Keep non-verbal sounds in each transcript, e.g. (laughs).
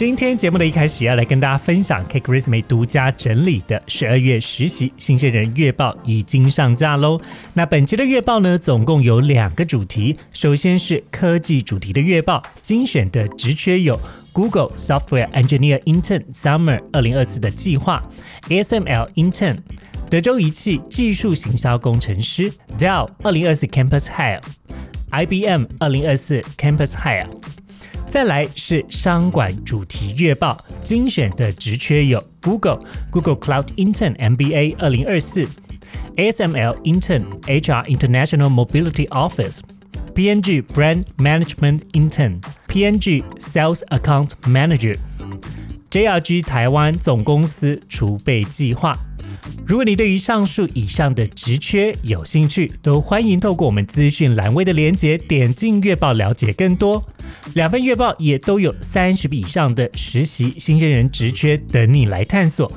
今天节目的一开始要来跟大家分享 Cake Resume 独家整理的十二月实习新鲜人月报已经上架喽。那本期的月报呢，总共有两个主题，首先是科技主题的月报，精选的职缺有 Google Software Engineer Intern Summer 二零二四的计划，ASML Intern。德州仪器技术行销工程师 Dell 二零二四 Campus Hire，IBM 二零二四 Campus Hire。再来是商管主题月报，精选的职缺有 Google Google Cloud Intern MBA 二零二四，ASML Intern HR International Mobility Office。PNG Brand Management Intern、PNG Sales Account Manager、JRG 台湾总公司储备计划。如果你对于上述以上的职缺有兴趣，都欢迎透过我们资讯栏位的连结点进月报了解更多。两份月报也都有三十笔以上的实习新鲜人职缺等你来探索。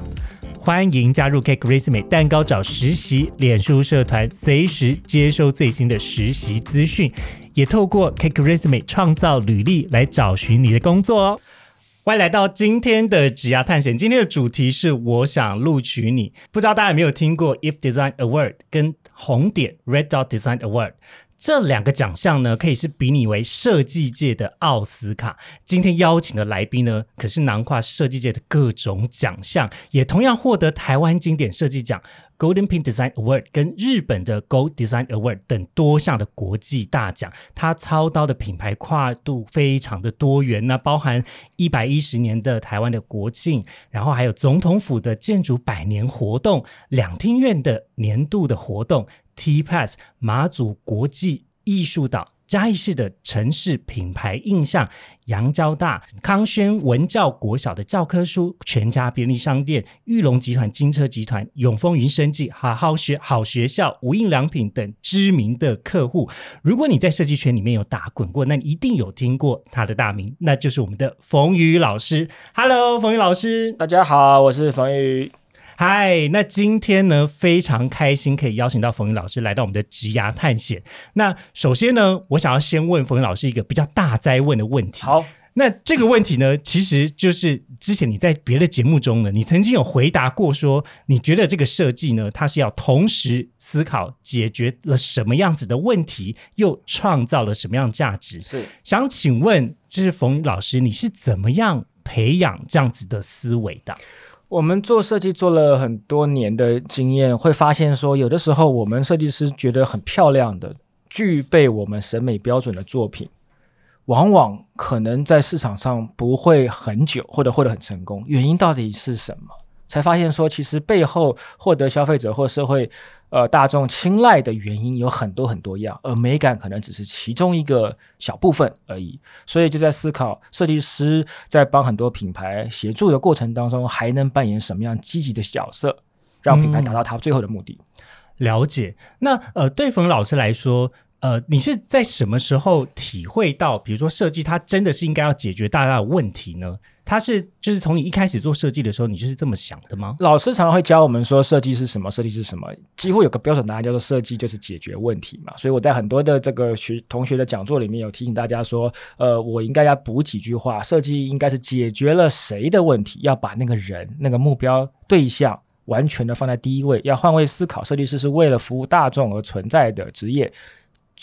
欢迎加入 Cake Resume 蛋糕找实习脸书社团，随时接收最新的实习资讯，也透过 Cake Resume 创造履历来找寻你的工作哦。欢迎来到今天的职涯探险。今天的主题是我想录取你。不知道大家有没有听过 If Design Award 跟红点 Red Dot Design Award 这两个奖项呢？可以是比拟为设计界的奥斯卡。今天邀请的来宾呢，可是囊括设计界的各种奖项，也同样获得台湾经典设计奖。Golden Pin Design Award 跟日本的 Gold Design Award 等多项的国际大奖，它操刀的品牌跨度非常的多元，那包含一百一十年的台湾的国庆，然后还有总统府的建筑百年活动，两厅院的年度的活动，T Pass 马祖国际艺术岛。嘉义市的城市品牌印象，杨交大、康轩文教国小的教科书，全家便利商店、玉龙集团、金车集团、永丰云生技、好好学好学校、无印良品等知名的客户。如果你在设计圈里面有打滚过，那你一定有听过他的大名，那就是我们的冯宇老师。Hello，冯宇老师，大家好，我是冯宇。嗨，那今天呢非常开心可以邀请到冯云老师来到我们的职涯探险。那首先呢，我想要先问冯云老师一个比较大灾问的问题。好，那这个问题呢，其实就是之前你在别的节目中呢，你曾经有回答过说，你觉得这个设计呢，它是要同时思考解决了什么样子的问题，又创造了什么样的价值？是想请问，就是冯云老师，你是怎么样培养这样子的思维的？我们做设计做了很多年的经验，会发现说，有的时候我们设计师觉得很漂亮的、具备我们审美标准的作品，往往可能在市场上不会很久，或者获得很成功。原因到底是什么？才发现说，其实背后获得消费者或社会呃大众青睐的原因有很多很多样，而美感可能只是其中一个小部分而已。所以就在思考，设计师在帮很多品牌协助的过程当中，还能扮演什么样积极的角色，让品牌达到它最后的目的？了解。那呃，对冯老师来说。呃，你是在什么时候体会到，比如说设计它真的是应该要解决大家的问题呢？它是就是从你一开始做设计的时候，你就是这么想的吗？老师常常会教我们说，设计是什么？设计是什么？几乎有个标准答案叫做设计就是解决问题嘛。所以我在很多的这个学同学的讲座里面有提醒大家说，呃，我应该要补几句话，设计应该是解决了谁的问题？要把那个人那个目标对象完全的放在第一位，要换位思考，设计师是为了服务大众而存在的职业。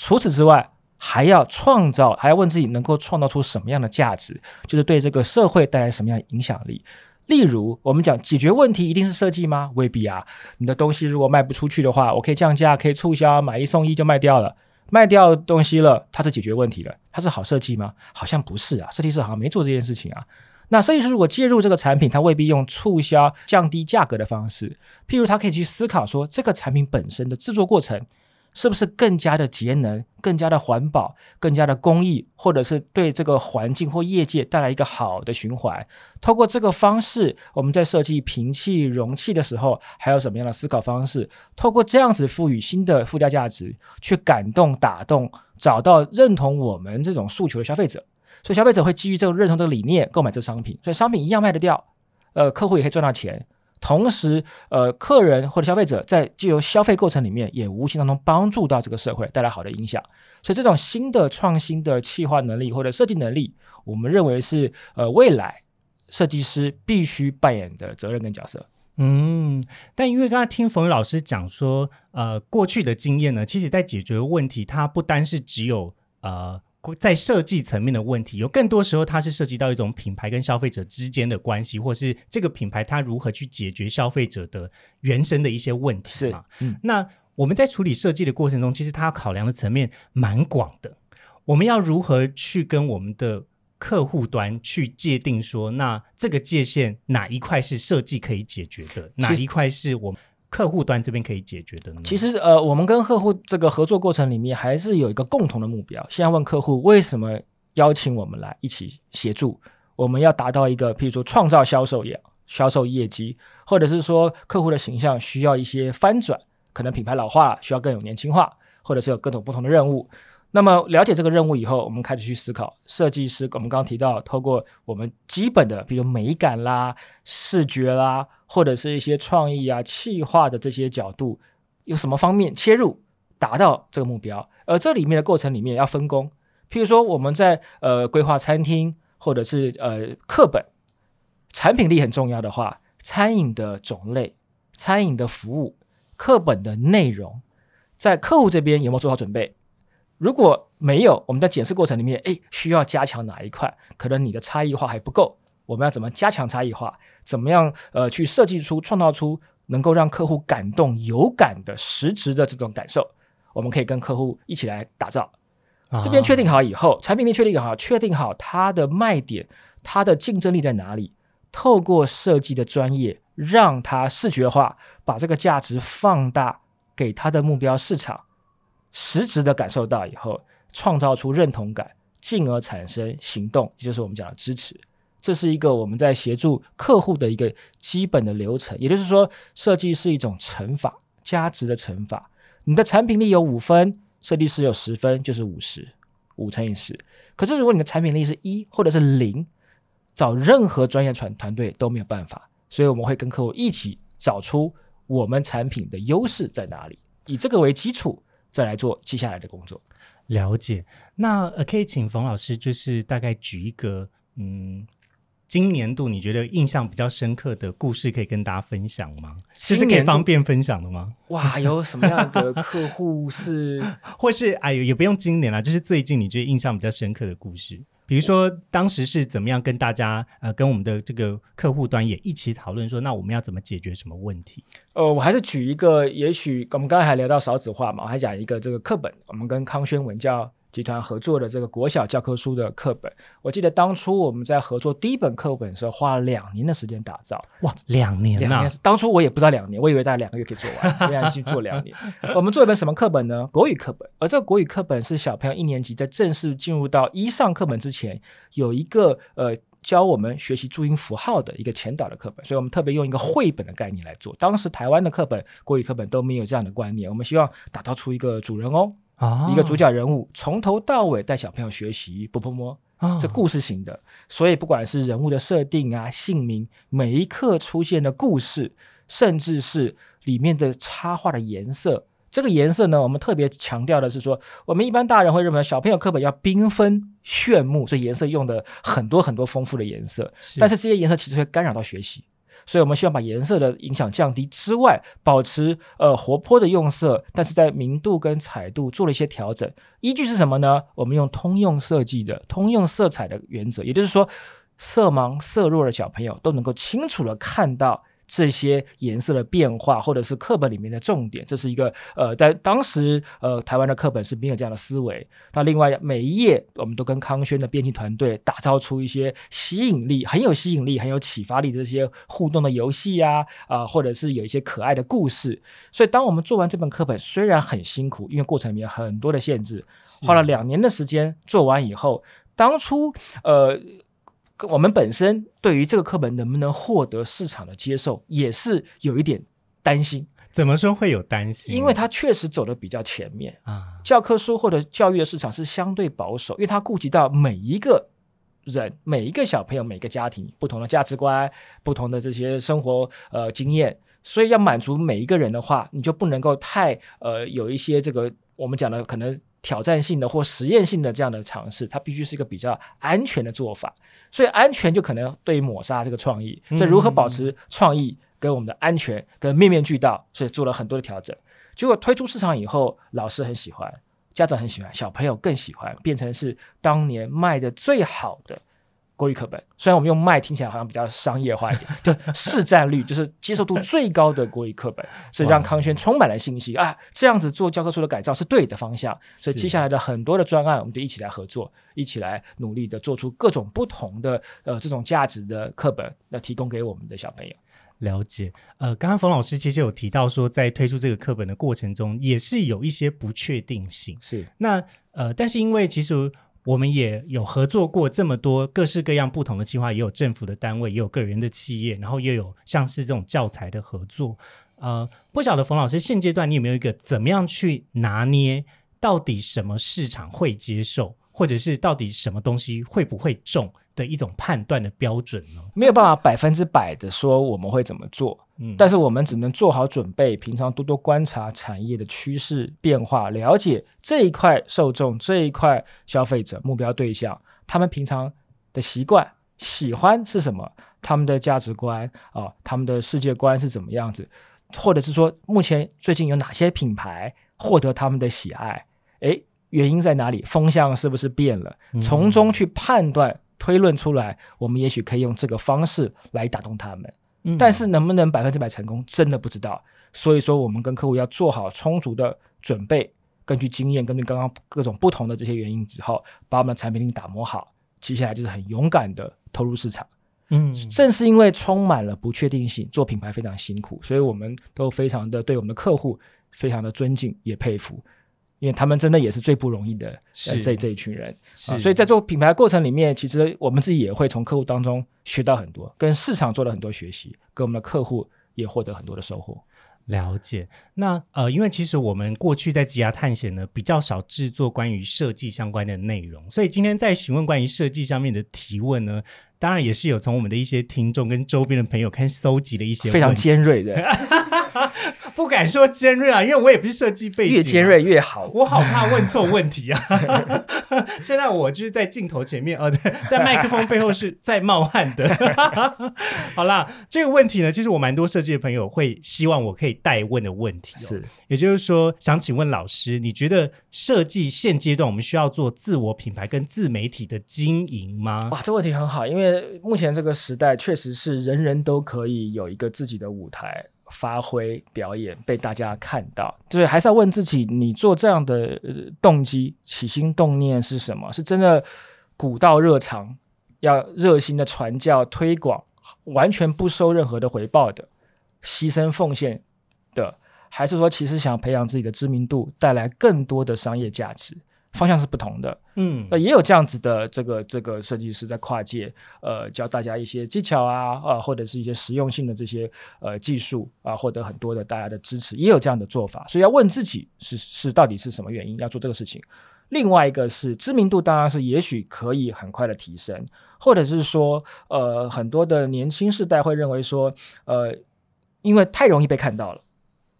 除此之外，还要创造，还要问自己能够创造出什么样的价值，就是对这个社会带来什么样的影响力。例如，我们讲解决问题一定是设计吗？未必啊。你的东西如果卖不出去的话，我可以降价，可以促销，买一送一就卖掉了。卖掉东西了，它是解决问题了，它是好设计吗？好像不是啊。设计师好像没做这件事情啊。那设计师如果介入这个产品，他未必用促销、降低价格的方式，譬如他可以去思考说，这个产品本身的制作过程。是不是更加的节能、更加的环保、更加的公益，或者是对这个环境或业界带来一个好的循环？透过这个方式，我们在设计瓶器、容器的时候，还有什么样的思考方式？透过这样子赋予新的附加价值，去感动、打动、找到认同我们这种诉求的消费者。所以消费者会基于这个认同这个理念购买这商品，所以商品一样卖得掉，呃，客户也可以赚到钱。同时，呃，客人或者消费者在借由消费过程里面，也无形当中帮助到这个社会，带来好的影响。所以，这种新的创新的企划能力或者设计能力，我们认为是呃未来设计师必须扮演的责任跟角色。嗯，但因为刚才听冯宇老师讲说，呃，过去的经验呢，其实在解决问题，它不单是只有呃。在设计层面的问题，有更多时候它是涉及到一种品牌跟消费者之间的关系，或是这个品牌它如何去解决消费者的原生的一些问题嘛？嗯，那我们在处理设计的过程中，其实它考量的层面蛮广的。我们要如何去跟我们的客户端去界定说，那这个界限哪一块是设计可以解决的，哪一块是我们？客户端这边可以解决的呢？其实，呃，我们跟客户这个合作过程里面，还是有一个共同的目标。现在问客户为什么邀请我们来一起协助？我们要达到一个，譬如说创造销售业、销售业绩，或者是说客户的形象需要一些翻转，可能品牌老化需要更有年轻化，或者是有各种不同的任务。那么了解这个任务以后，我们开始去思考设计师。我们刚刚提到，透过我们基本的，比如美感啦、视觉啦，或者是一些创意啊、气化的这些角度，有什么方面切入，达到这个目标？而这里面的过程里面要分工。譬如说，我们在呃规划餐厅，或者是呃课本，产品力很重要的话，餐饮的种类、餐饮的服务、课本的内容，在客户这边有没有做好准备？如果没有，我们在检视过程里面，哎，需要加强哪一块？可能你的差异化还不够，我们要怎么加强差异化？怎么样？呃，去设计出、创造出能够让客户感动、有感的实质的这种感受？我们可以跟客户一起来打造。这边确定好以后，产品力确定好，确定好它的卖点、它的竞争力在哪里？透过设计的专业，让它视觉化，把这个价值放大给它的目标市场。实质的感受到以后，创造出认同感，进而产生行动，也就是我们讲的支持。这是一个我们在协助客户的一个基本的流程。也就是说，设计是一种乘法，加值的乘法。你的产品力有五分，设计师有十分，就是五十，五乘以十。可是如果你的产品力是一或者是零，找任何专业团团队都没有办法。所以我们会跟客户一起找出我们产品的优势在哪里，以这个为基础。再来做接下来的工作，了解。那呃，可以请冯老师，就是大概举一个嗯，今年度你觉得印象比较深刻的故事，可以跟大家分享吗？其实可以方便分享的吗？哇，有什么样的客户是，(laughs) 或是哎，也不用今年了，就是最近你觉得印象比较深刻的故事。比如说，当时是怎么样跟大家呃，跟我们的这个客户端也一起讨论说，那我们要怎么解决什么问题？呃，我还是举一个，也许我们刚才还聊到少子化嘛，我还讲一个这个课本，我们跟康轩文教。集团合作的这个国小教科书的课本，我记得当初我们在合作第一本课本的时候，花了两年的时间打造。哇，两年两年，当初我也不知道两年，我以为大概两个月可以做完，(laughs) 现在去做两年。我们做一本什么课本呢？国语课本。而这个国语课本是小朋友一年级在正式进入到一上课本之前，有一个呃教我们学习注音符号的一个前导的课本，所以我们特别用一个绘本的概念来做。当时台湾的课本，国语课本都没有这样的观念，我们希望打造出一个主人翁。一个主角人物从头到尾带小朋友学习，不不摸，这故事型的，所以不管是人物的设定啊、姓名、每一刻出现的故事，甚至是里面的插画的颜色，这个颜色呢，我们特别强调的是说，我们一般大人会认为小朋友课本要缤纷炫目，所以颜色用的很多很多丰富的颜色，但是这些颜色其实会干扰到学习。所以我们希望把颜色的影响降低之外，保持呃活泼的用色，但是在明度跟彩度做了一些调整。依据是什么呢？我们用通用设计的通用色彩的原则，也就是说，色盲色弱的小朋友都能够清楚的看到这些颜色的变化，或者是课本里面的重点，这是一个呃，在当时呃台湾的课本是没有这样的思维。那另外每一页，我们都跟康轩的编辑团队打造出一些吸引力、很有吸引力、很有启发力的这些互动的游戏呀，啊，或者是有一些可爱的故事。所以当我们做完这本课本，虽然很辛苦，因为过程里面很多的限制，花了两年的时间做完以后，当初呃。我们本身对于这个课本能不能获得市场的接受，也是有一点担心。怎么说会有担心？因为它确实走的比较前面啊。教科书或者教育的市场是相对保守，因为它顾及到每一个人、每一个小朋友、每个家庭不同的价值观、不同的这些生活呃经验，所以要满足每一个人的话，你就不能够太呃有一些这个我们讲的可能。挑战性的或实验性的这样的尝试，它必须是一个比较安全的做法。所以安全就可能对于抹杀这个创意。所以如何保持创意跟我们的安全跟面面俱到，所以做了很多的调整。结果推出市场以后，老师很喜欢，家长很喜欢，小朋友更喜欢，变成是当年卖的最好的。国语课本，虽然我们用卖听起来好像比较商业化一点，(laughs) 就市占率就是接受度最高的国语课本，所以让康轩充满了信心啊！这样子做教科书的改造是对的方向，所以接下来的很多的专案，我们就一起来合作，一起来努力的做出各种不同的呃这种价值的课本，要提供给我们的小朋友。了解，呃，刚刚冯老师其实有提到说，在推出这个课本的过程中，也是有一些不确定性。是，那呃，但是因为其实。我们也有合作过这么多各式各样不同的计划，也有政府的单位，也有个人的企业，然后又有像是这种教材的合作。呃，不晓得冯老师现阶段你有没有一个怎么样去拿捏，到底什么市场会接受，或者是到底什么东西会不会中？的一种判断的标准呢？没有办法百分之百的说我们会怎么做，嗯，但是我们只能做好准备，平常多多观察产业的趋势变化，了解这一块受众、这一块消费者目标对象，他们平常的习惯、喜欢是什么，他们的价值观啊，他们的世界观是怎么样子，或者是说目前最近有哪些品牌获得他们的喜爱？诶，原因在哪里？风向是不是变了？从中去判断。推论出来，我们也许可以用这个方式来打动他们，但是能不能百分之百成功，真的不知道。所以说，我们跟客户要做好充足的准备，根据经验，根据刚刚各种不同的这些原因之后，把我们的产品力打磨好，接下来就是很勇敢的投入市场。嗯，正是因为充满了不确定性，做品牌非常辛苦，所以我们都非常的对我们的客户非常的尊敬，也佩服。因为他们真的也是最不容易的这这一群人啊，所以在做品牌过程里面，其实我们自己也会从客户当中学到很多，跟市场做了很多学习，跟我们的客户也获得很多的收获。了解。那呃，因为其实我们过去在吉亚探险呢，比较少制作关于设计相关的内容，所以今天在询问关于设计上面的提问呢，当然也是有从我们的一些听众跟周边的朋友看搜集了一些非常尖锐的。(laughs) 不敢说尖锐啊，因为我也不是设计背景，越尖锐越好。我好怕问错问题啊！(laughs) 现在我就是在镜头前面，呃，在麦克风背后是在冒汗的。(laughs) 好啦，这个问题呢，其实我蛮多设计的朋友会希望我可以代问的问题，是，也就是说，想请问老师，你觉得设计现阶段我们需要做自我品牌跟自媒体的经营吗？哇，这问题很好，因为目前这个时代确实是人人都可以有一个自己的舞台。发挥表演被大家看到，对，还是要问自己，你做这样的动机、起心动念是什么？是真的古道热肠，要热心的传教推广，完全不收任何的回报的，牺牲奉献的，还是说其实想培养自己的知名度，带来更多的商业价值？方向是不同的，嗯，呃，也有这样子的这个这个设计师在跨界，呃，教大家一些技巧啊，啊，或者是一些实用性的这些呃技术啊，获得很多的大家的支持，也有这样的做法。所以要问自己是是到底是什么原因要做这个事情。另外一个是知名度，当然是也许可以很快的提升，或者是说，呃，很多的年轻世代会认为说，呃，因为太容易被看到了，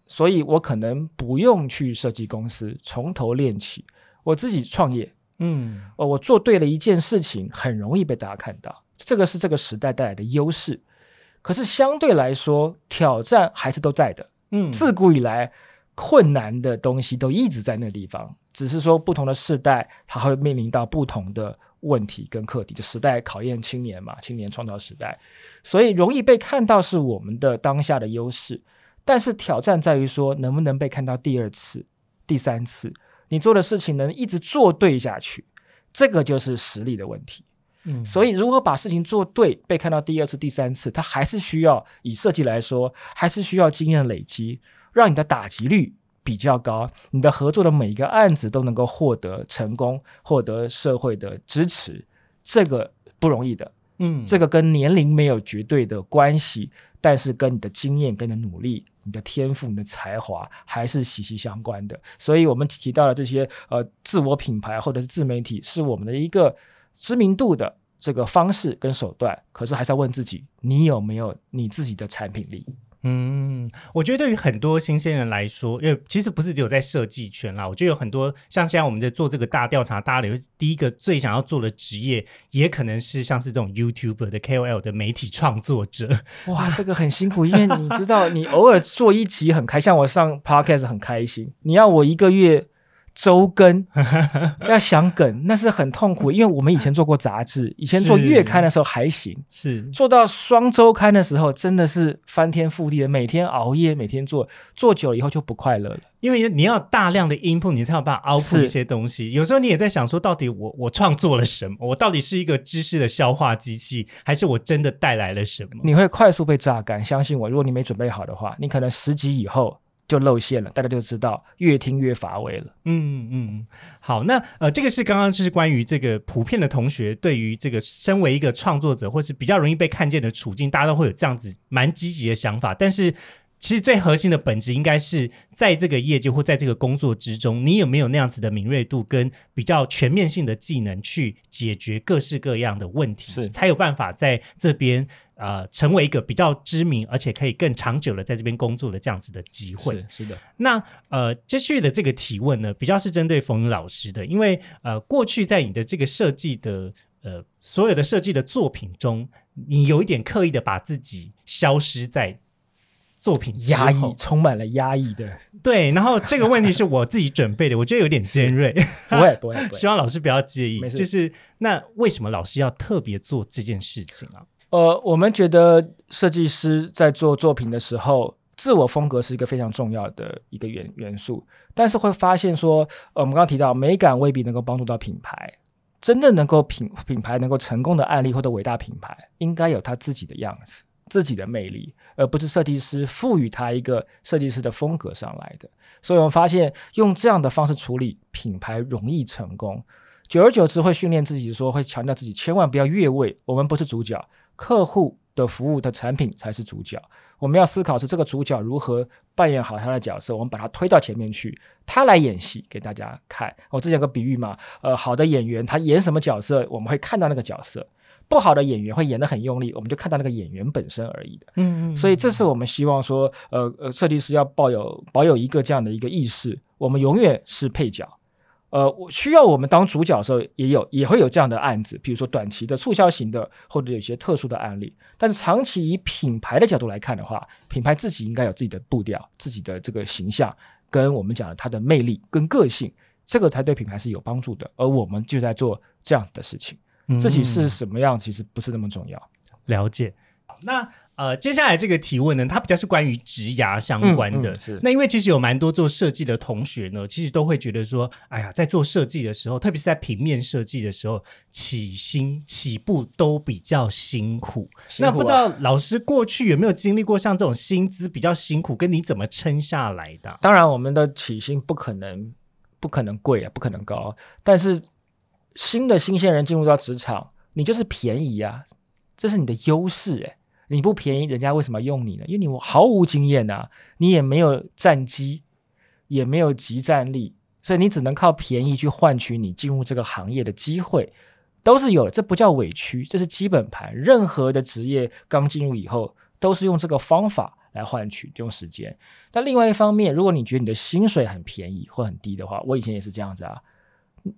所以我可能不用去设计公司从头练起。我自己创业，嗯，哦，我做对了一件事情，很容易被大家看到，这个是这个时代带来的优势。可是相对来说，挑战还是都在的，嗯，自古以来困难的东西都一直在那地方，只是说不同的世代，它会面临到不同的问题跟课题，就时代考验青年嘛，青年创造时代，所以容易被看到是我们的当下的优势，但是挑战在于说能不能被看到第二次、第三次，你做的事情能一直做对下去，这个就是实力的问题。嗯所以，如何把事情做对，被看到第二次、第三次，它还是需要以设计来说，还是需要经验累积，让你的打击率比较高，你的合作的每一个案子都能够获得成功，获得社会的支持，这个不容易的。嗯这个跟年龄没有绝对的关系，但是跟你的经验、跟你的努力、你的天赋、你的才华还是息息相关的。所以，我们提到了这些呃自我品牌或者是自媒体，是我们的一个知名度的这个方式跟手段。可是，还是要问自己，你有没有你自己的产品力？嗯，我觉得对于很多新鲜人来说，因为其实不是只有在设计圈啦，我觉得有很多像现在我们在做这个大调查，大家留第一个最想要做的职业，也可能是像是这种 YouTuber 的 KOL 的媒体创作者。哇，这个很辛苦，因为你知道，你偶尔做一期很开，像我上 Podcast 很开心，你要我一个月周更，(laughs) 要想梗，那是很痛苦。因为我们以前做过杂志，以前做月刊的时候还行，是做到双周刊的时候，真的是翻天覆地的，每天熬夜，每天做，做久了以后就不快乐了。因为你要大量的 input，你才有办法 output 一些东西。有时候你也在想说，到底我我创作了什么？我到底是一个知识的消化机器，还是我真的带来了什么？你会快速被榨干，相信我，如果你没准备好的话，你可能十集以后就露馅了，大家就知道越听越乏味了。嗯嗯，好，那呃，这个是刚刚就是关于这个普遍的同学对于这个身为一个创作者或是比较容易被看见的处境，大家都会有这样子蛮积极的想法，但是。其实最核心的本质应该是在这个业界或在这个工作之中，你有没有那样子的敏锐度跟比较全面性的技能去解决各式各样的问题，是才有办法在这边呃成为一个比较知名而且可以更长久的在这边工作的这样子的机会。是是的，那呃，接续的这个提问呢，比较是针对冯云老师的，因为呃，过去在你的这个设计的呃所有的设计的作品中，你有一点刻意的把自己消失在作品压抑，充满了压抑的，对，然后这个问题是我自己准备的，我觉得有点尖锐，(laughs) 不会不会不会 (laughs) 希。望老师不要介意。就是那为什么老师要特别做这件事情啊？呃，我们觉得设计师在做作品的时候，自我风格是一个非常重要的一个元元素，但是会发现说，呃，我们刚刚提到美感未必能够帮助到品牌，真正能够品品牌能够成功的案例或者伟大品牌，应该有它自己的样子、自己的魅力，而不是设计师赋予它一个设计师的风格上来的。所以我们发现，用这样的方式处理品牌容易成功。久而久之，会训练自己说，会强调自己千万不要越位，我们不是主角，客户的服务的产品才是主角。我们要思考是这个主角如何扮演好他的角色，我们把他推到前面去，他来演戏给大家看。我之前有个比喻嘛，呃，好的演员他演什么角色，我们会看到那个角色；不好的演员会演得很用力，我们就看到那个演员本身而已的。嗯所以这是我们希望说，呃呃，设计师要抱有保有一个这样的一个意识，我们永远是配角。呃，我需要我们当主角的时候，也有也会有这样的案子，比如说短期的促销型的，或者有一些特殊的案例。但是长期以品牌的角度来看的话，品牌自己应该有自己的步调、自己的这个形象，跟我们讲的它的魅力跟个性，这个才对品牌是有帮助的。而我们就在做这样子的事情，自己是什么样其实不是那么重要。了解。那呃，接下来这个提问呢，它比较是关于职涯相关的。嗯嗯是那因为其实有蛮多做设计的同学呢，其实都会觉得说，哎呀，在做设计的时候，特别是在平面设计的时候，起薪起步都比较辛苦。辛苦啊那不知道老师过去有没有经历过像这种薪资比较辛苦，跟你怎么撑下来的？当然，我们的起薪不可能不可能贵啊，不可能高。但是新的新鲜人进入到职场，你就是便宜啊，这是你的优势诶。你不便宜，人家为什么用你呢？因为你毫无经验呐、你也没有战机，也没有集战力，所以你只能靠便宜去换取你进入这个行业的机会，都是有。这不叫委屈，这是基本盘。任何的职业刚进入以后，都是用这个方法来换取，用时间。但另外一方面，如果你觉得你的薪水很便宜或很低的话，我以前也是这样子啊。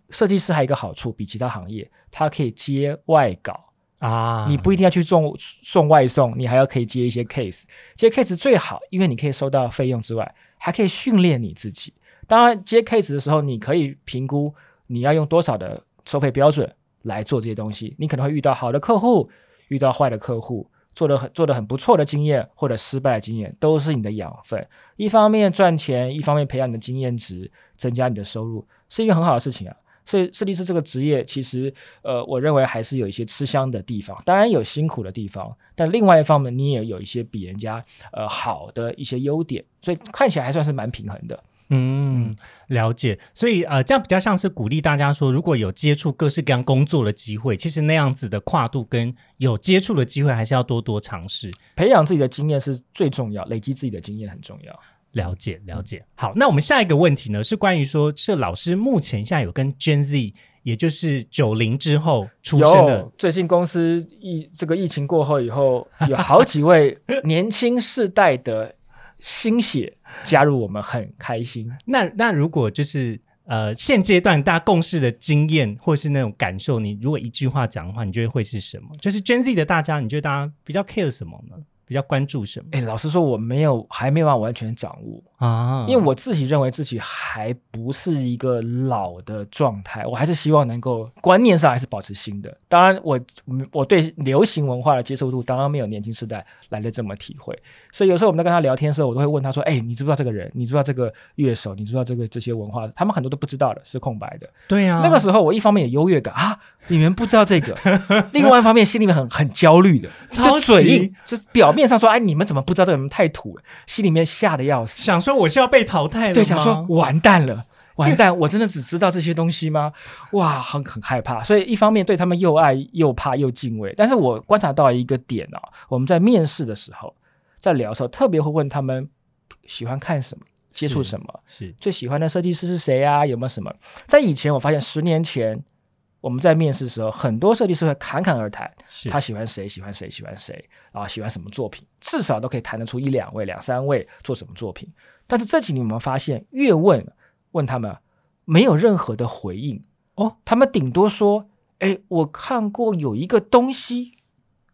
设计师还有一个好处，比其他行业，他可以接外稿。啊你不一定要去送送外送，你还要可以接一些 case。接 case 最好，因为你可以收到费用之外，还可以训练你自己。当然，接 case 的时候，你可以评估你要用多少的收费标准，来做这些东西。你可能会遇到好的客户，遇到坏的客户，做的很做的很不错的经验或者失败的经验，都是你的养分。一方面赚钱，一方面培养你的经验值，增加你的收入，是一个很好的事情啊。所以设计师这个职业，其实呃，我认为还是有一些吃香的地方，当然有辛苦的地方，但另外一方面，你也有一些比人家呃好的一些优点，所以看起来还算是蛮平衡的。嗯，了解。所以呃，这样比较像是鼓励大家说，如果有接触各式各样工作的机会，其实那样子的跨度跟有接触的机会，还是要多多尝试，培养自己的经验是最重要，累积自己的经验很重要。了解了解。好，那我们下一个问题呢，是关于说，这老师目前现在有跟 Gen Z，也就是九零之后出生的，最近公司疫这个疫情过后以后，有好几位 (laughs) 年轻世代的新血加入我们，很开心。那那如果就是呃现阶段大家共事的经验或是那种感受，你如果一句话讲的话，你觉得会是什么？就是 Gen Z 的大家，你觉得大家比较 care 什么呢？比较关注什么哎，老实说，我没有还没有办法完全掌握，啊？因为我自己认为自己还不是一个老的状态，我还是希望能够观念上还是保持新的。当然我，我对流行文化的接受度当然没有年轻时代来的这么体会。所以有时候我们在跟他聊天的时候，我都会问他说：“哎，你知不知道这个人？你知不知道这个乐手？你知不知道这个这些文化？他们很多都不知道的，是空白的。对啊，那个时候我一方面有优越感啊，你们不知道这个；另外一方面心里面很很焦虑的，(laughs) 就嘴硬，就表面上说哎你们怎么不知道这个？你们太土了，心里面吓得要死。想说我是要被淘汰了吗，对，想说完蛋了，完蛋，我真的只知道这些东西吗？哇，很很害怕。所以一方面对他们又爱又怕又敬畏，但是我观察到一个点哦，我们在面试的时候，在聊的时候，特别会问他们喜欢看什么，接触什么，是最喜欢的设计师是谁啊？有没有什么？在以前，我发现十年前我们在面试的时候，很多设计师会侃侃而谈，他喜欢谁，喜欢谁，喜欢谁啊，喜欢什么作品，至少都可以谈得出一两位、两三位做什么作品。但是这几年我们发现，越问问他们，没有任何的回应哦，他们顶多说：“哎，我看过有一个东西，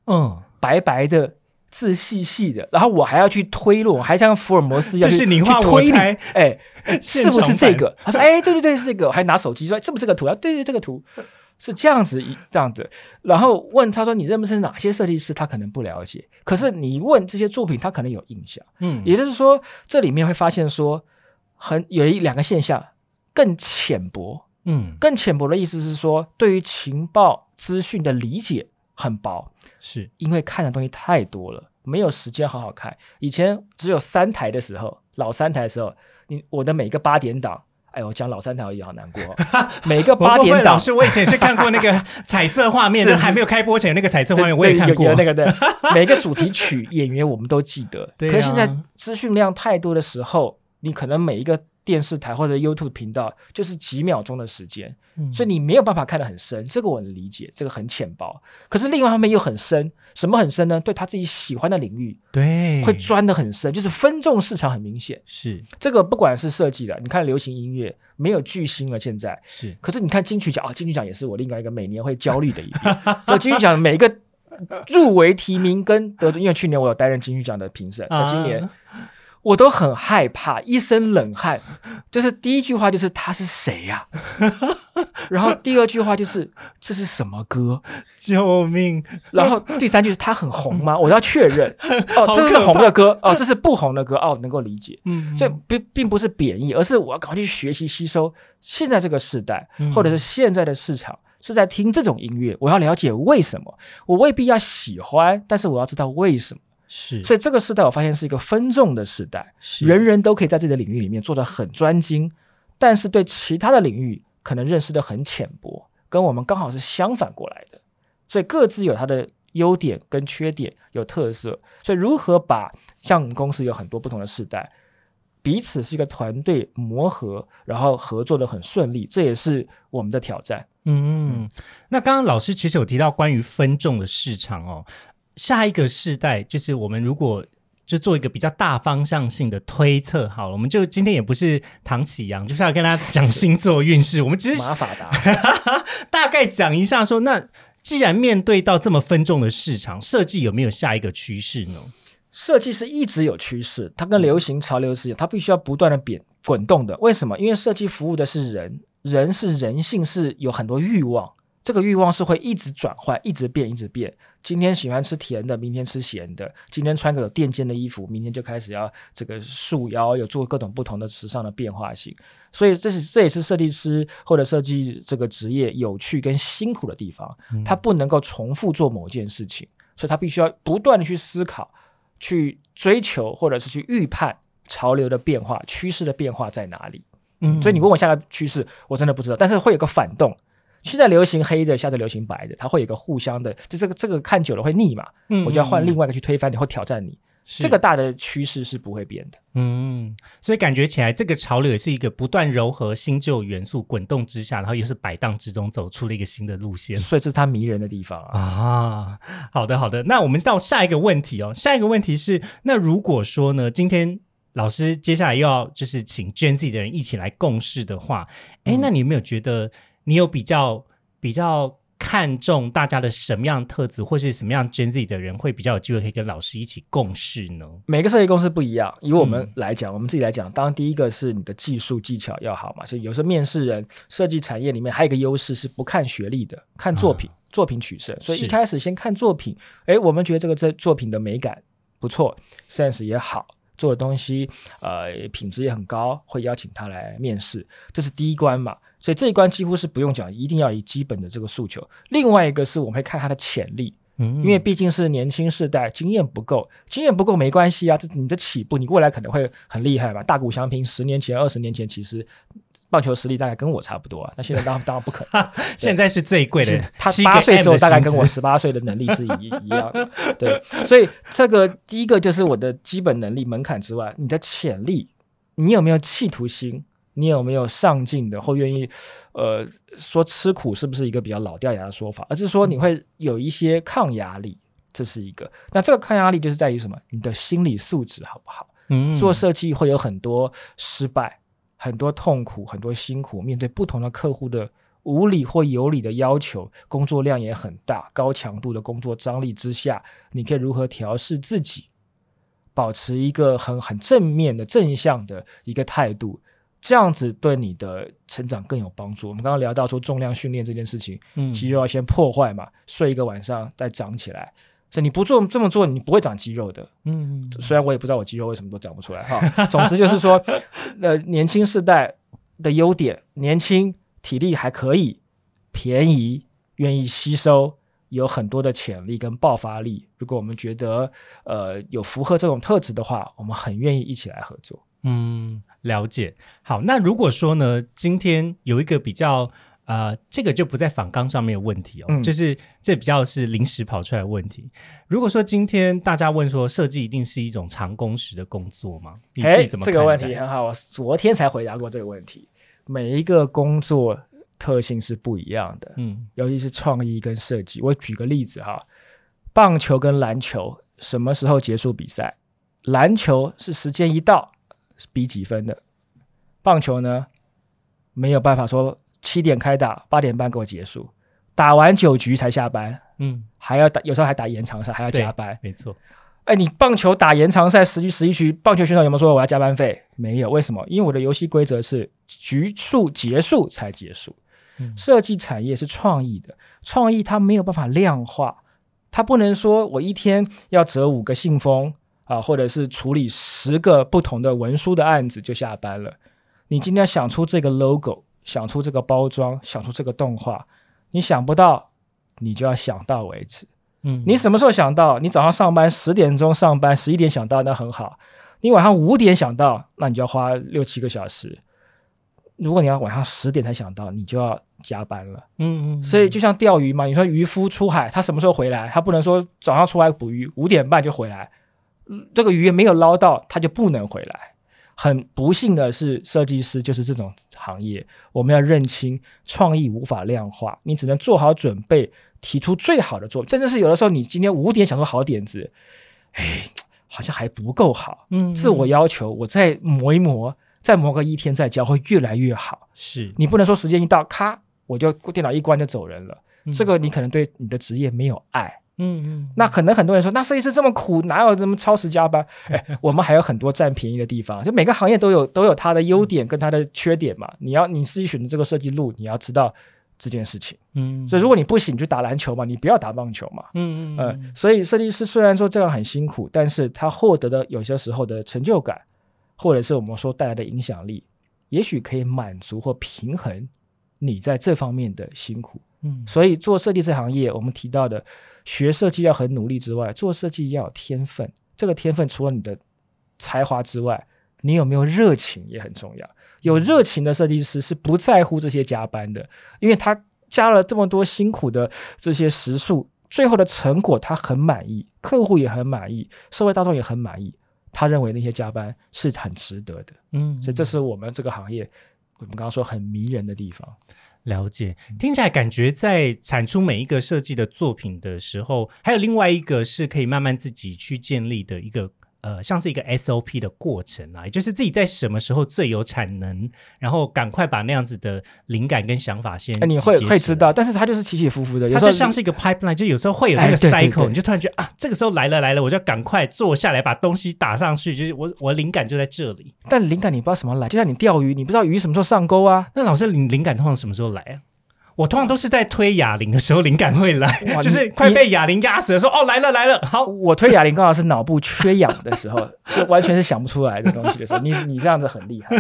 嗯，白白的。”字细细的，然后我还要去推论，我还像福尔摩斯一样去，是你画去推猜哎，(laughs) 是不是这个？他说：“哎，对对对，是这个。”我还拿手机说：“是不是这个图？”啊，对对，这个图是这样子一这样子。然后问他说：“你认不认识哪些设计师？”他可能不了解，可是你问这些作品，他可能有印象。嗯，也就是说，这里面会发现说，很有一两个现象更浅薄。嗯，更浅薄的意思是说，对于情报资讯的理解很薄，是因为看的东西太多了，没有时间好好看。以前只有三台的时候，老三台的时候，你我的每个八点档，哎，我讲老三台我也好难过、(laughs) 哦，每个八点档老师，我以前是看过那个彩色画面，是还没有开播前那个彩色画面，我也看过。那个对，每个主题曲 (laughs) 演员我们都记得。对啊可是现在资讯量太多的时候，你可能每一个电视台或者 YouTube 频道就是几秒钟的时间，嗯所以你没有办法看得很深。这个我能理解，这个很浅薄。可是另外一方面又很深，什么很深呢？对他自己喜欢的领域对，会钻得很深，就是分众市场很明显。是这个不管是设计的，你看流行音乐没有巨星了，现在是可是你看金曲奖啊，金曲奖也是我另外一个每年会焦虑的一点。(laughs) 就金曲奖每一个入围提名跟得主，因为去年我有担任金曲奖的评审，那今年啊我都很害怕，一身冷汗。就是第一句话就是他是谁呀、(laughs) 然后第二句话就是这是什么歌？救命！然后第三句是他很红吗？我要确认 (laughs) 哦，好这是红的歌哦，这是不红的歌哦，能够理解。嗯，这并并不是贬义，而是我要赶快去学习吸收现在这个时代，嗯或者是现在的市场是在听这种音乐，我要了解为什么，我未必要喜欢，但是我要知道为什么。是，所以这个时代我发现是一个分众的时代，是。人人都可以在自己的领域里面做得很专精，但是对其他的领域可能认识的很浅薄，跟我们刚好是相反过来的，所以各自有它的优点跟缺点，有特色。所以如何把像我们公司有很多不同的世代，彼此是一个团队磨合，然后合作的很顺利，这也是我们的挑战。嗯，那刚刚老师其实有提到关于分众的市场哦，下一个世代就是我们如果就做一个比较大方向性的推测好了，我们就今天也不是唐启阳，就是要跟大家讲星座运势，我们只是马法达，(laughs) 大概讲一下说，那既然面对到这么分众的市场，设计有没有下一个趋势呢？设计是一直有趋势，它跟流行潮流是一样，它必须要不断的变滚动的。为什么？因为设计服务的是人，人是人性是有很多欲望，这个欲望是会一直转换、一直变、一直变。今天喜欢吃甜的，明天吃咸的；今天穿个有垫肩的衣服，明天就开始要这个束腰，有做各种不同的时尚的变化性。所以，这是这也是设计师或者设计这个职业有趣跟辛苦的地方。他不能够重复做某件事情，所以他必须要不断的去思考、去追求，或者是去预判潮流的变化、趋势的变化在哪里。嗯所以你问我下个趋势，我真的不知道，但是会有个反动。现在流行黑的，下次流行白的，它会有一个互相的，就这个这个看久了会腻嘛，嗯我就要换另外一个去推翻你或挑战你。这个大的趋势是不会变的。嗯，所以感觉起来，这个潮流也是一个不断糅合新旧元素滚动之下，然后又是摆荡之中走出了一个新的路线。所以这是它迷人的地方啊。啊，好的好的，那我们到下一个问题哦。下一个问题是，那如果说呢，今天老师接下来又要就是请捐自己的人一起来共事的话，哎、那你有没有觉得你有比较比较看重大家的什么样特质，或是什么样捐自己的人会比较有机会可以跟老师一起共事呢？每个设计公司不一样，以我们来讲，我们自己来讲，当然第一个是你的技术技巧要好嘛，所以有时候面试人设计产业里面还有一个优势是不看学历的，看作品，作品取胜。所以一开始先看作品，诶，我们觉得这个这作品的美感不错，sense 也好。做的东西，呃，品质也很高，会邀请他来面试，这是第一关嘛。所以这一关几乎是不用讲，一定要以基本的这个诉求。另外一个是我们会看他的潜力，嗯因为毕竟是年轻世代，经验不够，经验不够没关系啊，这你的起步，你未来可能会很厉害吧。大谷翔平十年前、二十年前，其实棒球实力大概跟我差不多啊，那现在当然当然不可能。(laughs) 现在是最贵的，他七八岁时候大概跟我十八岁的能力是一一样的，对，所以这个第一个就是我的基本能力门槛之外，你的潜力，你有没有企图心，你有没有上进的，或愿意，呃，说吃苦是不是一个比较老掉牙的说法，而是说你会有一些抗压力，这是一个。那这个抗压力就是在于什么？你的心理素质好不好？嗯做设计会有很多失败、很多痛苦、很多辛苦，面对不同的客户的无理或有理的要求，工作量也很大，高强度的工作张力之下，你可以如何调试自己，保持一个很很正面的正向的一个态度，这样子对你的成长更有帮助。我们刚刚聊到说重量训练这件事情，嗯肌肉要先破坏嘛，睡一个晚上再长起来。所以你不做这么做，你不会长肌肉的。嗯虽然我也不知道我肌肉为什么都长不出来哈。(laughs) 总之就是说，(laughs) 呃，年轻世代的优点，年轻体力还可以，便宜，愿意吸收，有很多的潜力跟爆发力。如果我们觉得呃有符合这种特质的话，我们很愿意一起来合作。嗯，了解。好，那如果说呢，今天有一个比较呃，这个就不在访纲上面有问题哦，嗯就是这比较是临时跑出来的问题。如果说今天大家问说，设计一定是一种长工时的工作吗？你自哎，己怎么这个问题很好，我昨天才回答过这个问题。每一个工作特性是不一样的，嗯尤其是创意跟设计。我举个例子哈，棒球跟篮球什么时候结束比赛？篮球是时间一到比几分的，棒球呢没有办法说七点开打，八点半给我结束，打完九局才下班，嗯，还要打，有时候还打延长赛，还要加班。没错，哎，你棒球打延长赛十局十一局，棒球选手有没有说我要加班费？没有，为什么？因为我的游戏规则是局数结束才结束。嗯设计产业是创意的，创意它没有办法量化，它不能说我一天要折五个信封啊，或者是处理十个不同的文书的案子就下班了。你今天想出这个 logo，想出这个包装，想出这个动画，你想不到，你就要想到为止。嗯，你什么时候想到？你早上上班十点钟上班，十一点想到那很好。你晚上五点想到，那你就要花六七个小时。如果你要晚上十点才想到，你就要加班了。嗯嗯，所以就像钓鱼嘛，你说渔夫出海，他什么时候回来？他不能说早上出来捕鱼，五点半就回来。嗯这个鱼没有捞到，它就不能回来。很不幸的是，设计师就是这种行业，我们要认清创意无法量化，你只能做好准备，提出最好的作品。甚至是有的时候，你今天五点想出好点子，哎，好像还不够好，嗯自我要求，我再磨一磨，再磨个一天再教，会越来越好。是你不能说时间一到，咔，我就电脑一关就走人了。嗯这个你可能对你的职业没有爱。嗯嗯，那可能很多人说，那设计师这么苦，哪有这么超时加班？(laughs) 哎，我们还有很多占便宜的地方。就每个行业都有都有它的优点跟它的缺点嘛。你要你自己选择这个设计路，你要知道这件事情。嗯所以如果你不行，你就打篮球嘛，你不要打棒球嘛。嗯嗯呃，所以设计师虽然说这样很辛苦，但是他获得的有些时候的成就感，或者是我们说带来的影响力，也许可以满足或平衡你在这方面的辛苦。嗯所以做设计这行业，我们提到的学设计要很努力之外，做设计要有天分。这个天分除了你的才华之外，你有没有热情也很重要。有热情的设计师是不在乎这些加班的，因为他加了这么多辛苦的这些时数，最后的成果他很满意，客户也很满意，社会大众也很满意。他认为那些加班是很值得的，嗯所以这是我们这个行业我们刚刚说很迷人的地方。了解，听起来感觉在产出每一个设计的作品的时候，还有另外一个是可以慢慢自己去建立的一个呃，像是一个 SOP 的过程啊，也就是自己在什么时候最有产能，然后赶快把那样子的灵感跟想法先哎，你会。会知道，但是它就是起起伏伏的，有它就像是一个 pipeline，就有时候会有那个哎对对 cycle，、对你就突然觉得啊，这个时候来了来了，我就要赶快坐下来把东西打上去，就是我我灵感就在这里。但灵感你不知道什么来，就像你钓鱼，你不知道鱼什么时候上钩啊。那老师，灵灵感通常什么时候来啊？我通常都是在推哑铃的时候，灵感会来，就是快被哑铃压死的时候，哦，来了来了，好，我推哑铃刚好是脑部缺氧的时候，(laughs) 就完全是想不出来的东西的时候，你你这样子很厉害。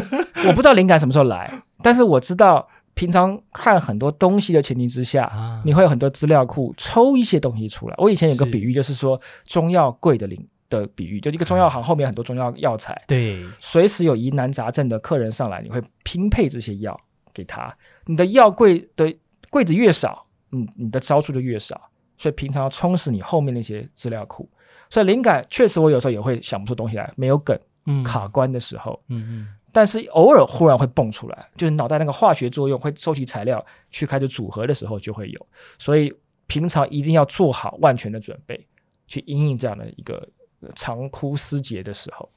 我不知道灵感什么时候来，但是我知道平常看很多东西的前提之下，啊你会有很多资料库抽一些东西出来。我以前有个比喻，就是说中药柜的灵的比喻，就一个中药行后面很多中药药材，对，随时有疑难杂症的客人上来，你会拼配这些药给他。你的药柜的柜子越少，你你的招数就越少，所以平常要充实你后面那些资料库。所以灵感确实，我有时候也会想不出东西来，没有梗嗯卡关的时候，嗯嗯，但是偶尔忽然会蹦出来，就是脑袋那个化学作用会收集材料去开始组合的时候就会有。所以平常一定要做好万全的准备，去应应这样的一个呃长枯思竭的时候。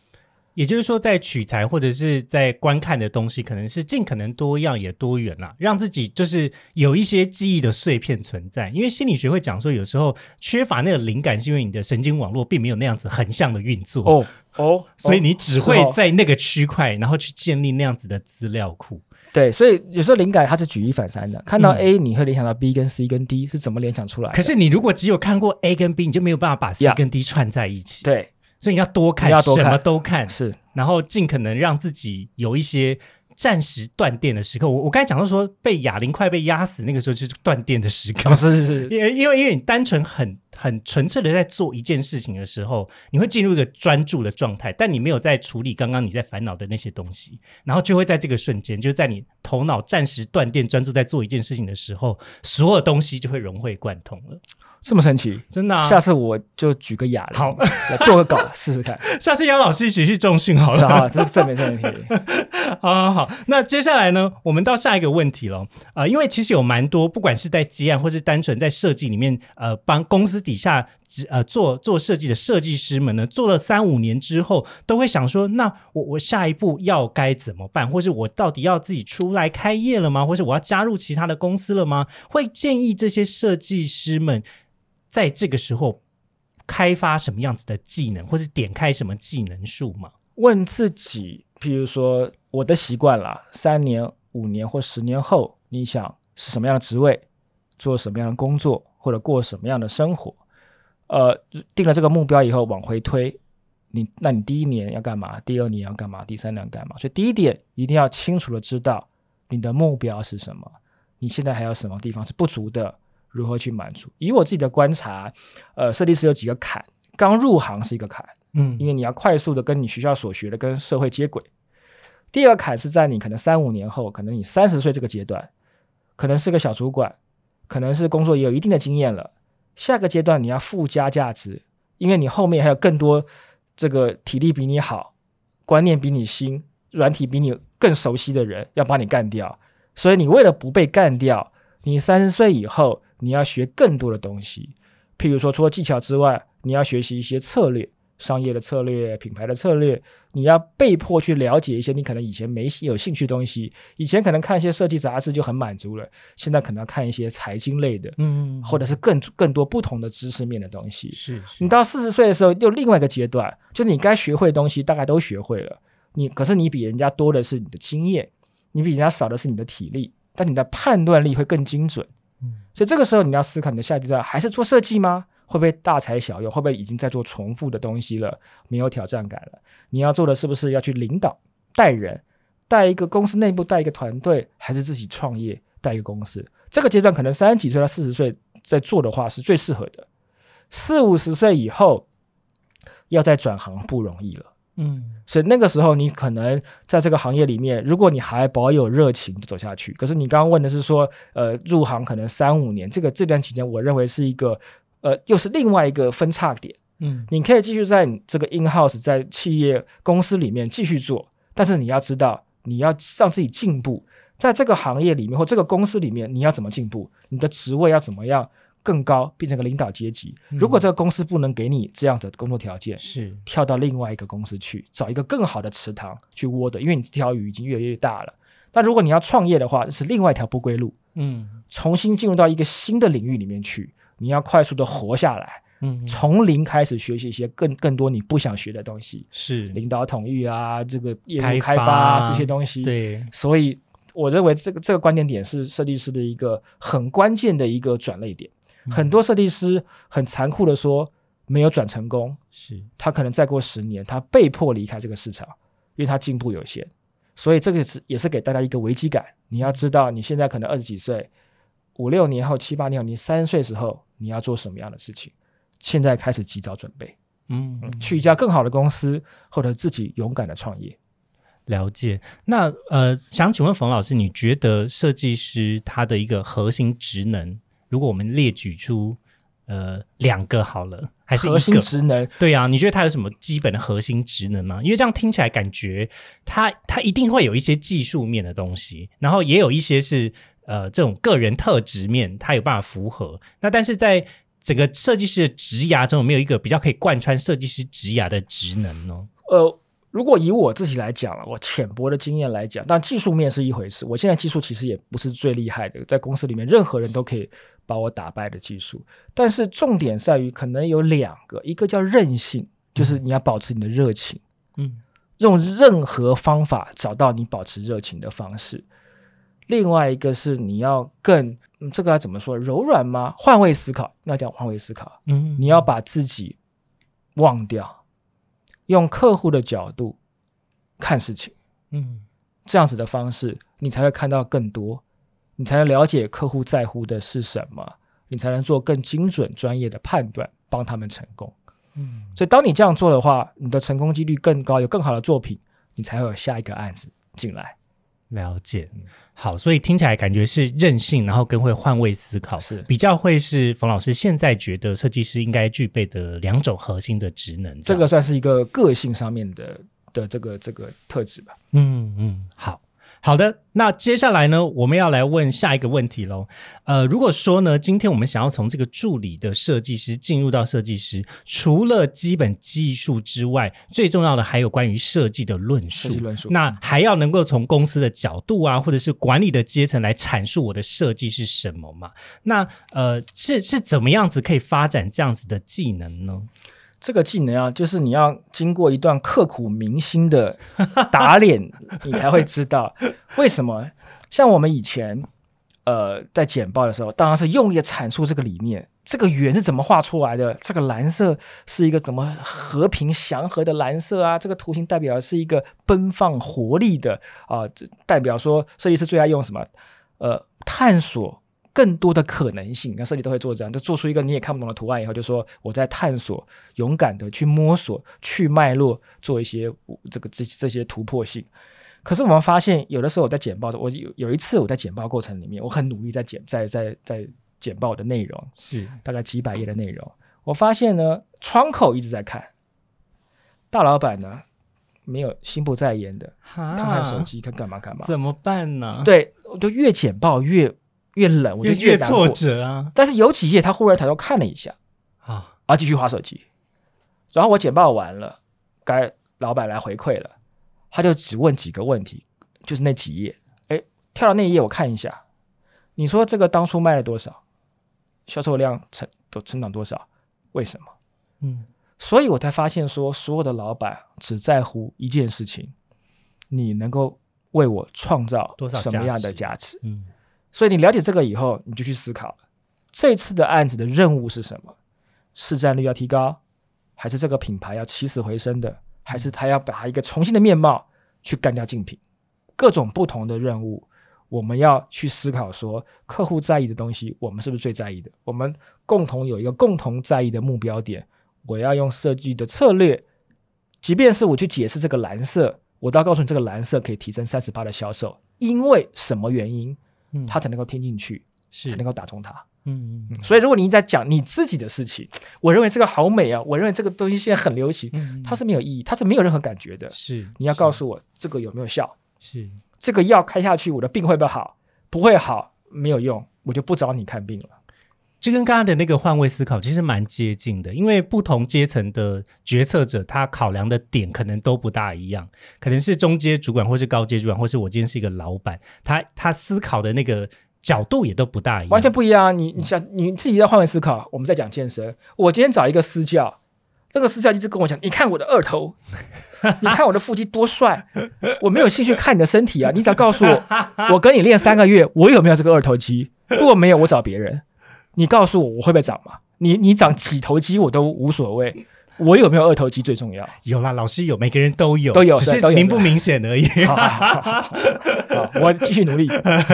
也就是说，在取材或者是在观看的东西，可能是尽可能多样也多元啦，让自己就是有一些记忆的碎片存在。因为心理学会讲说，有时候缺乏那个灵感，是因为你的神经网络并没有那样子横向的运作，哦哦，所以你只会在那个区块，然后去建立那样子的资料库。对，所以有时候灵感它是举一反三的，看到嗯 A 你会联想到 B 跟 C 跟 D 是怎么联想出来的？可是你如果只有看过 A 跟 B，你就没有办法把 C 跟 D 串在一起。对，所以你要多看，要多看什么都看，是然后尽可能让自己有一些暂时断电的时刻。我我刚才讲到说，被哑铃快被压死，那个时候就是断电的时刻哦，。是是 (laughs) 是，因为因为因为你单纯很很纯粹的在做一件事情的时候，你会进入一个专注的状态，但你没有在处理刚刚你在烦恼的那些东西，然后就会在这个瞬间，就在你头脑暂时断电，专注在做一件事情的时候，所有东西就会融会贯通了。这么神奇。真的、啊，下次我就举个哑铃，好来做个稿试试看。下次杨老师一起去重训好了。这这没这没问题。(laughs) 好好好，那接下来呢，我们到下一个问题了。呃，因为其实有蛮多，不管是在积案或是单纯在设计里面，呃，帮公司底下呃做做设计的设计师们呢，做了三五年之后，都会想说，那我我下一步要该怎么办，或是我到底要自己出来开业了吗？或是我要加入其他的公司了吗？会建议这些设计师们在这个时候开发什么样子的技能，或是点开什么技能树吗？问自己，譬如说我的习惯啦，三年、五年或十年后，你想是什么样的职位，做什么样的工作，或者过什么样的生活？呃，定了这个目标以后，往回推，你那你第一年要干嘛？第二年要干嘛？第三年要干嘛？所以第一点一定要清楚的知道你的目标是什么，你现在还有什么地方是不足的，如何去满足？以我自己的观察，呃，设计师有几个坎，刚入行是一个坎。嗯因为你要快速的跟你学校所学的跟社会接轨。第二个坎是在你可能三五年后，可能你三十岁这个阶段，可能是个小主管，可能是工作也有一定的经验了。下个阶段你要附加价值，因为你后面还有更多这个体力比你好、观念比你新、软体比你更熟悉的人要把你干掉。所以你为了不被干掉，你三十岁以后你要学更多的东西，譬如说除了技巧之外，你要学习一些策略。商业的策略、品牌的策略，你要被迫去了解一些你可能以前没有兴趣的东西。以前可能看一些设计杂志就很满足了，现在可能要看一些财经类的，嗯或者是更更多不同的知识面的东西。是是你到四十岁的时候，又另外一个阶段，就是你该学会的东西大概都学会了，你可是你比人家多的是你的经验，你比人家少的是你的体力，但你的判断力会更精准。所以这个时候你要思考你的下一阶段还是做设计吗？会不会大材小用？会不会已经在做重复的东西了？没有挑战感了？你要做的是不是要去领导、带人、带一个公司内部带一个团队，还是自己创业带一个公司？这个阶段可能三十几岁到四十岁在做的话是最适合的。四五十岁以后要再转行不容易了。嗯，所以那个时候，你可能在这个行业里面，如果你还保有热情，走下去。可是你刚刚问的是说，呃，入行可能三五年，这个这段期间，我认为是一个，呃，又是另外一个分叉点。嗯，你可以继续在你这个 in house 在企业公司里面继续做，但是你要知道，你要让自己进步，在这个行业里面或这个公司里面，你要怎么进步？你的职位要怎么样？更高，变成个领导阶级。如果这个公司不能给你这样的工作条件，是跳到另外一个公司去，找一个更好的池塘去窝的，因为你这条鱼已经越来越大了。那如果你要创业的话，这是另外一条不归路。嗯重新进入到一个新的领域里面去，你要快速的活下来，嗯，从零开始学习一些更更多你不想学的东西，是领导统御啊，这个业务开发发啊这些东西。对，所以我认为这个这个观点点是设计师的一个很关键的一个转类点。很多设计师很残酷的说，没有转成功，是他可能再过十年，他被迫离开这个市场，因为他进步有限。所以这个是也是给大家一个危机感。你要知道，你现在可能二十几岁，五六年后、七八年后，你三十岁时候，你要做什么样的事情？现在开始及早准备，嗯去一家更好的公司，或者自己勇敢的创业。了解。那呃，想请问冯老师，你觉得设计师他的一个核心职能，如果我们列举出呃两个好了，还是核心一个？职能，对啊，你觉得他有什么基本的核心职能吗？因为这样听起来感觉他他一定会有一些技术面的东西，然后也有一些是呃这种个人特质面，他有办法符合。那但是在整个设计师的职涯中，有没有一个比较可以贯穿设计师职涯的职能呢？呃，如果以我自己来讲了，我浅薄的经验来讲，但技术面是一回事。我现在技术其实也不是最厉害的，在公司里面任何人都可以把我打败的技术。但是重点在于，可能有两个，一个叫韧性，就是你要保持你的热情，嗯用任何方法找到你保持热情的方式。另外一个是你要更，嗯、这个要怎么说？柔软吗？换位思考，要讲换位思考。嗯你要把自己忘掉，用客户的角度看事情，嗯这样子的方式，你才会看到更多，你才能了解客户在乎的是什么，你才能做更精准、专业的判断，帮他们成功。嗯所以，当你这样做的话，你的成功几率更高，有更好的作品，你才会有下一个案子进来。了解。好，所以听起来感觉是任性，然后更会换位思考，是比较会是冯老师现在觉得设计师应该具备的两种核心的职能。样这个算是一个个性上面的的这个这个特质吧。嗯嗯，好好的。那接下来呢，我们要来问下一个问题喽。呃，如果说呢，今天我们想要从这个助理的设计师进入到设计师，除了基本技术之外，最重要的还有关于设计的论述。论述那还要能够从公司的角度啊，或者是管理的阶层来阐述我的设计是什么嘛？那呃，是是怎么样子可以发展这样子的技能呢？这个技能啊，就是你要经过一段刻苦铭心的 (laughs) 打脸，你才会知道为什么。像我们以前，呃，在简报的时候，当然是用力的阐述这个理念，这个圆是怎么画出来的，这个蓝色是一个怎么和平祥和的蓝色啊，这个图形代表的是一个奔放活力的啊，这代表说设计师最爱用什么？呃，探索更多的可能性。那设计都会做这样，就做出一个你也看不懂的图案以后，就说我在探索，勇敢的去摸索，去脉络，做一些这个这这些突破性。可是我们发现，有的时候我在简报，我有有一次我在简报过程里面，我很努力在简在在在简报的内容，是大概几百页的内容，我发现呢，窗口一直在看，大老板呢没有心不在焉的看看看手，机，看干嘛干嘛。怎么办呢？对，我就越简报越越冷，我就越越难过挫。折啊但是有几页他忽然抬头看了一下，啊！啊，继续划手机。然后我简报完了，该老板来回馈了，他就只问几个问题，就是那几页。哎，跳到那一页我看一下，你说这个当初卖了多少，销售量成都成长多少？为什么？嗯所以我才发现说，所有的老板只在乎一件事情：你能够为我创造多少什么样的价价值？嗯所以你了解这个以后，你就去思考这次的案子的任务是什么？市占率要提高，还是这个品牌要起死回生的？还是他要把一个重新的面貌去干掉竞品？各种不同的任务，我们要去思考说，客户在意的东西，我们是不是最在意的？我们共同有一个共同在意的目标点，我要用设计的策略，即便是我去解释这个蓝色，我都要告诉你这个蓝色可以提升三十八的销售，因为什么原因，嗯它才能够听进去，是才能够打中它。嗯嗯所以，如果你在讲你自己的事情，我认为这个好美啊，我认为这个东西现在很流行，嗯它是没有意义，它是没有任何感觉的。是你要告诉我这个有没有效，是这个药开下去，我的病会不会好？不会好，没有用，我就不找你看病了。这跟刚刚的那个换位思考其实蛮接近的，因为不同阶层的决策者，他考量的点可能都不大一样，可能是中阶主管，或是高阶主管，或是我今天是一个老板，他他思考的那个角度也都不大一样，完全不一样啊！你你想你自己要换位思考。我们在讲健身，我今天找一个私教，那个私教一直跟我讲：“你看我的二头，(laughs) 你看我的腹肌多帅。”我没有兴趣看你的身体啊！你只要告诉我，我跟你练三个月，我有没有这个二头肌？如果没有，我找别人。你告诉我，我会不会长嘛？你你长几头肌我都无所谓，我有没有二头肌最重要。有啦，老师有，每个人都有，都有只是明不明显而已。好我继续努力。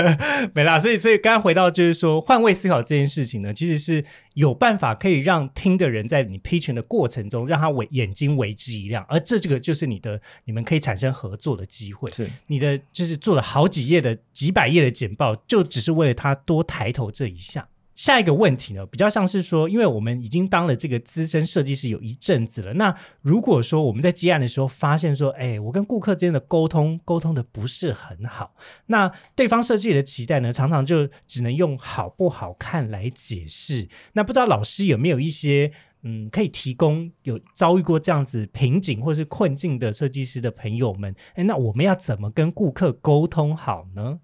(laughs) 没啦，所以所以刚刚回到就是说换位思考这件事情呢，其实是有办法可以让听的人在你批权的过程中，让他为眼睛为之一亮，而这这个就是你的你们可以产生合作的机会。是你的就是做了好几页的几百页的简报，就只是为了他多抬头这一下。下一个问题呢，比较像是说，因为我们已经当了这个资深设计师有一阵子了，那如果说我们在接案的时候发现说，哎，我跟顾客之间的沟通沟通的不是很好，那对方设计的期待呢，常常就只能用好不好看来解释。那不知道老师有没有一些嗯，可以提供有遭遇过这样子瓶颈或是困境的设计师的朋友们？哎，那我们要怎么跟顾客沟通好呢？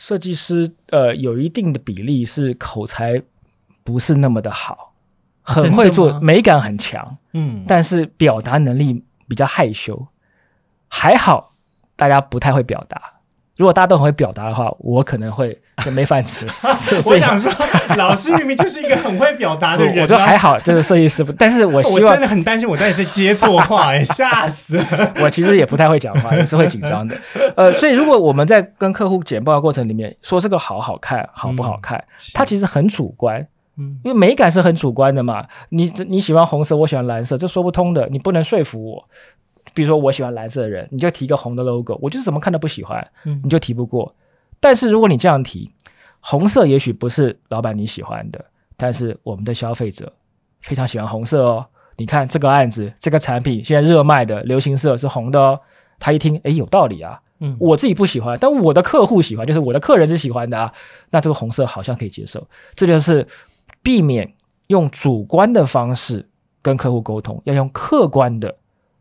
设计师呃有一定的比例是口才不是那么的好，很会做吗，美感很强，嗯，但是表达能力比较害羞。还好大家不太会表达。如果大家都很会表达的话，我可能会就没饭吃。(laughs) 我想说，老师明明就是一个很会表达的人、啊，我就还好，这个设计师不，但是我希我真的很担心我在这接错话、哎，吓死了。我其实也不太会讲话，也是会紧张的。呃，所以如果我们在跟客户简报的过程里面说这个好好看，好不好看，它其实很主观。嗯因为美感是很主观的嘛，你你喜欢红色，我喜欢蓝色，这说不通的，你不能说服我。比如说我喜欢蓝色的人，你就提个红的 logo，我就是怎么看都不喜欢，嗯你就提不过。但是如果你这样提，红色也许不是老板你喜欢的，但是我们的消费者非常喜欢红色哦。你看这个案子，这个产品现在热卖的流行色是红的哦。他一听，诶，有道理啊，嗯我自己不喜欢，但我的客户喜欢，就是我的客人是喜欢的啊。那这个红色好像可以接受，这就是避免用主观的方式跟客户沟通，要用客观的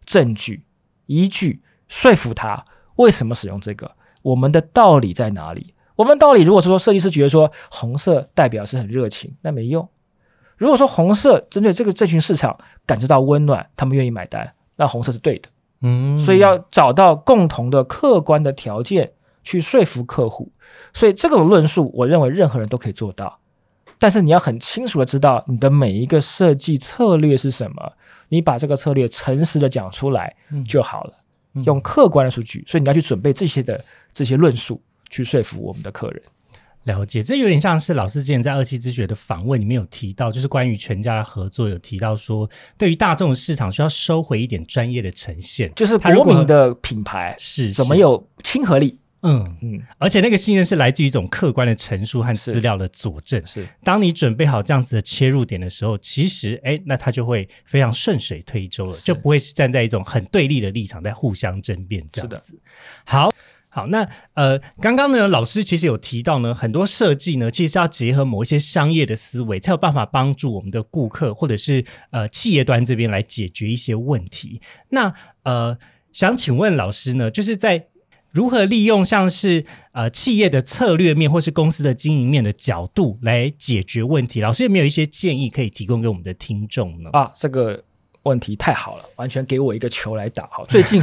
证据依据说服他为什么使用这个，我们的道理在哪里？我们的道理如果是说设计师觉得说红色代表是很热情，那没用。如果说红色针对这个这群市场感知到温暖，他们愿意买单，那红色是对的。嗯所以要找到共同的客观的条件去说服客户。所以这种论述，我认为任何人都可以做到。但是你要很清楚的知道你的每一个设计策略是什么，你把这个策略诚实的讲出来就好了，嗯用客观的数据。所以你要去准备这些的这些论述，去说服我们的客人。了解，这有点像是老师之前在二期之学的访问里面有提到，就是关于全家的合作有提到说，对于大众市场需要收回一点专业的呈现，就是国民的品牌是是怎么有亲和力？嗯，嗯，而且那个信任是来自于一种客观的陈述和资料的佐证。是当你准备好这样子的切入点的时候，其实哎，那他就会非常顺水推舟了，就不会是站在一种很对立的立场在互相争辩这样子。好。好，那呃，刚刚呢，老师其实有提到呢，很多设计呢，其实是要结合某一些商业的思维，才有办法帮助我们的顾客或者是呃企业端这边来解决一些问题。那呃，想请问老师呢，就是在如何利用像是呃企业的策略面或是公司的经营面的角度来解决问题？老师有没有一些建议可以提供给我们的听众呢？啊，这个问题太好了，完全给我一个球来打。好，最近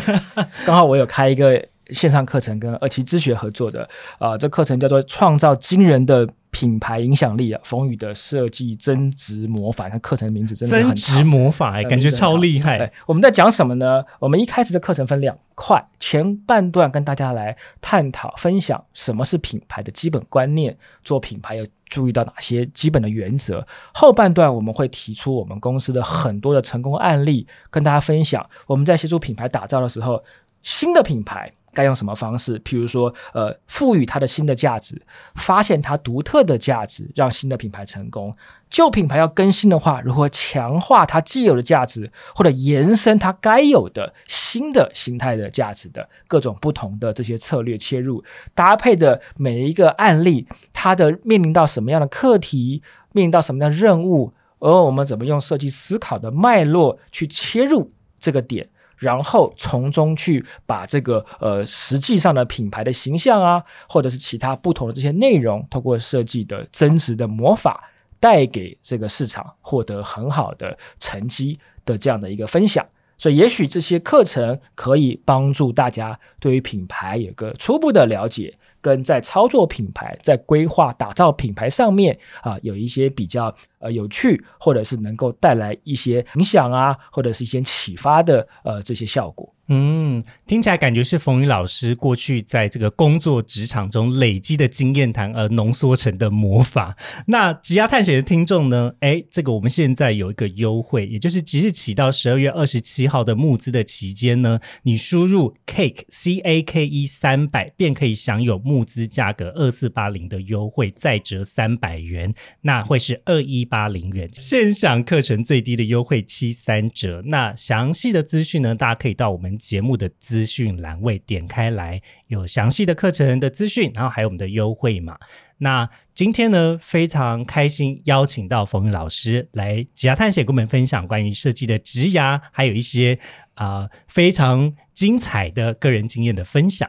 刚好我有开一个线上课程跟二期知学合作的啊，这课程叫做《创造惊人的品牌影响力》啊，冯宇的设计增值魔法，那课程名字真的很增值魔法、欸，感觉超厉害。我们在讲什么呢？我们一开始的课程分两块，前半段跟大家来探讨分享什么是品牌的基本观念，做品牌要注意到哪些基本的原则。后半段我们会提出我们公司的很多的成功案例，跟大家分享我们在协助品牌打造的时候，新的品牌。该用什么方式？譬如说，呃，赋予它的新的价值，发现它独特的价值，让新的品牌成功。旧品牌要更新的话，如何强化它既有的价值，或者延伸它该有的新的形态的价值的各种不同的这些策略切入，搭配的每一个案例，它的面临到什么样的课题，面临到什么样的任务，而我们怎么用设计思考的脉络去切入这个点。然后从中去把这个呃实际上的品牌的形象啊，或者是其他不同的这些内容，通过设计的真实的魔法，带给这个市场获得很好的成绩的这样的一个分享。所以，也许这些课程可以帮助大家对于品牌有个初步的了解。跟在操作品牌、在规划打造品牌上面啊，有一些比较呃有趣，或者是能够带来一些影响啊，或者是一些启发的呃这些效果。嗯，听起来感觉是冯宇老师过去在这个工作职场中累积的经验谈而浓缩成的魔法。那职涯探险的听众呢？哎，这个我们现在有一个优惠，也就是即日起到十二月二十七号的募资的期间呢，你输入 cake c a k e 三百，便可以享有募资价格二四八零的优惠，再折三百元，那会是二一八八零元。线上课程最低的优惠七三折。那详细的资讯呢，大家可以到我们。节目的资讯栏位点开来，有详细的课程的资讯，然后还有我们的优惠码。那今天呢，非常开心邀请到冯宇老师来职涯探险，跟我们分享关于设计的职涯，还有一些啊非常精彩的个人经验的分享。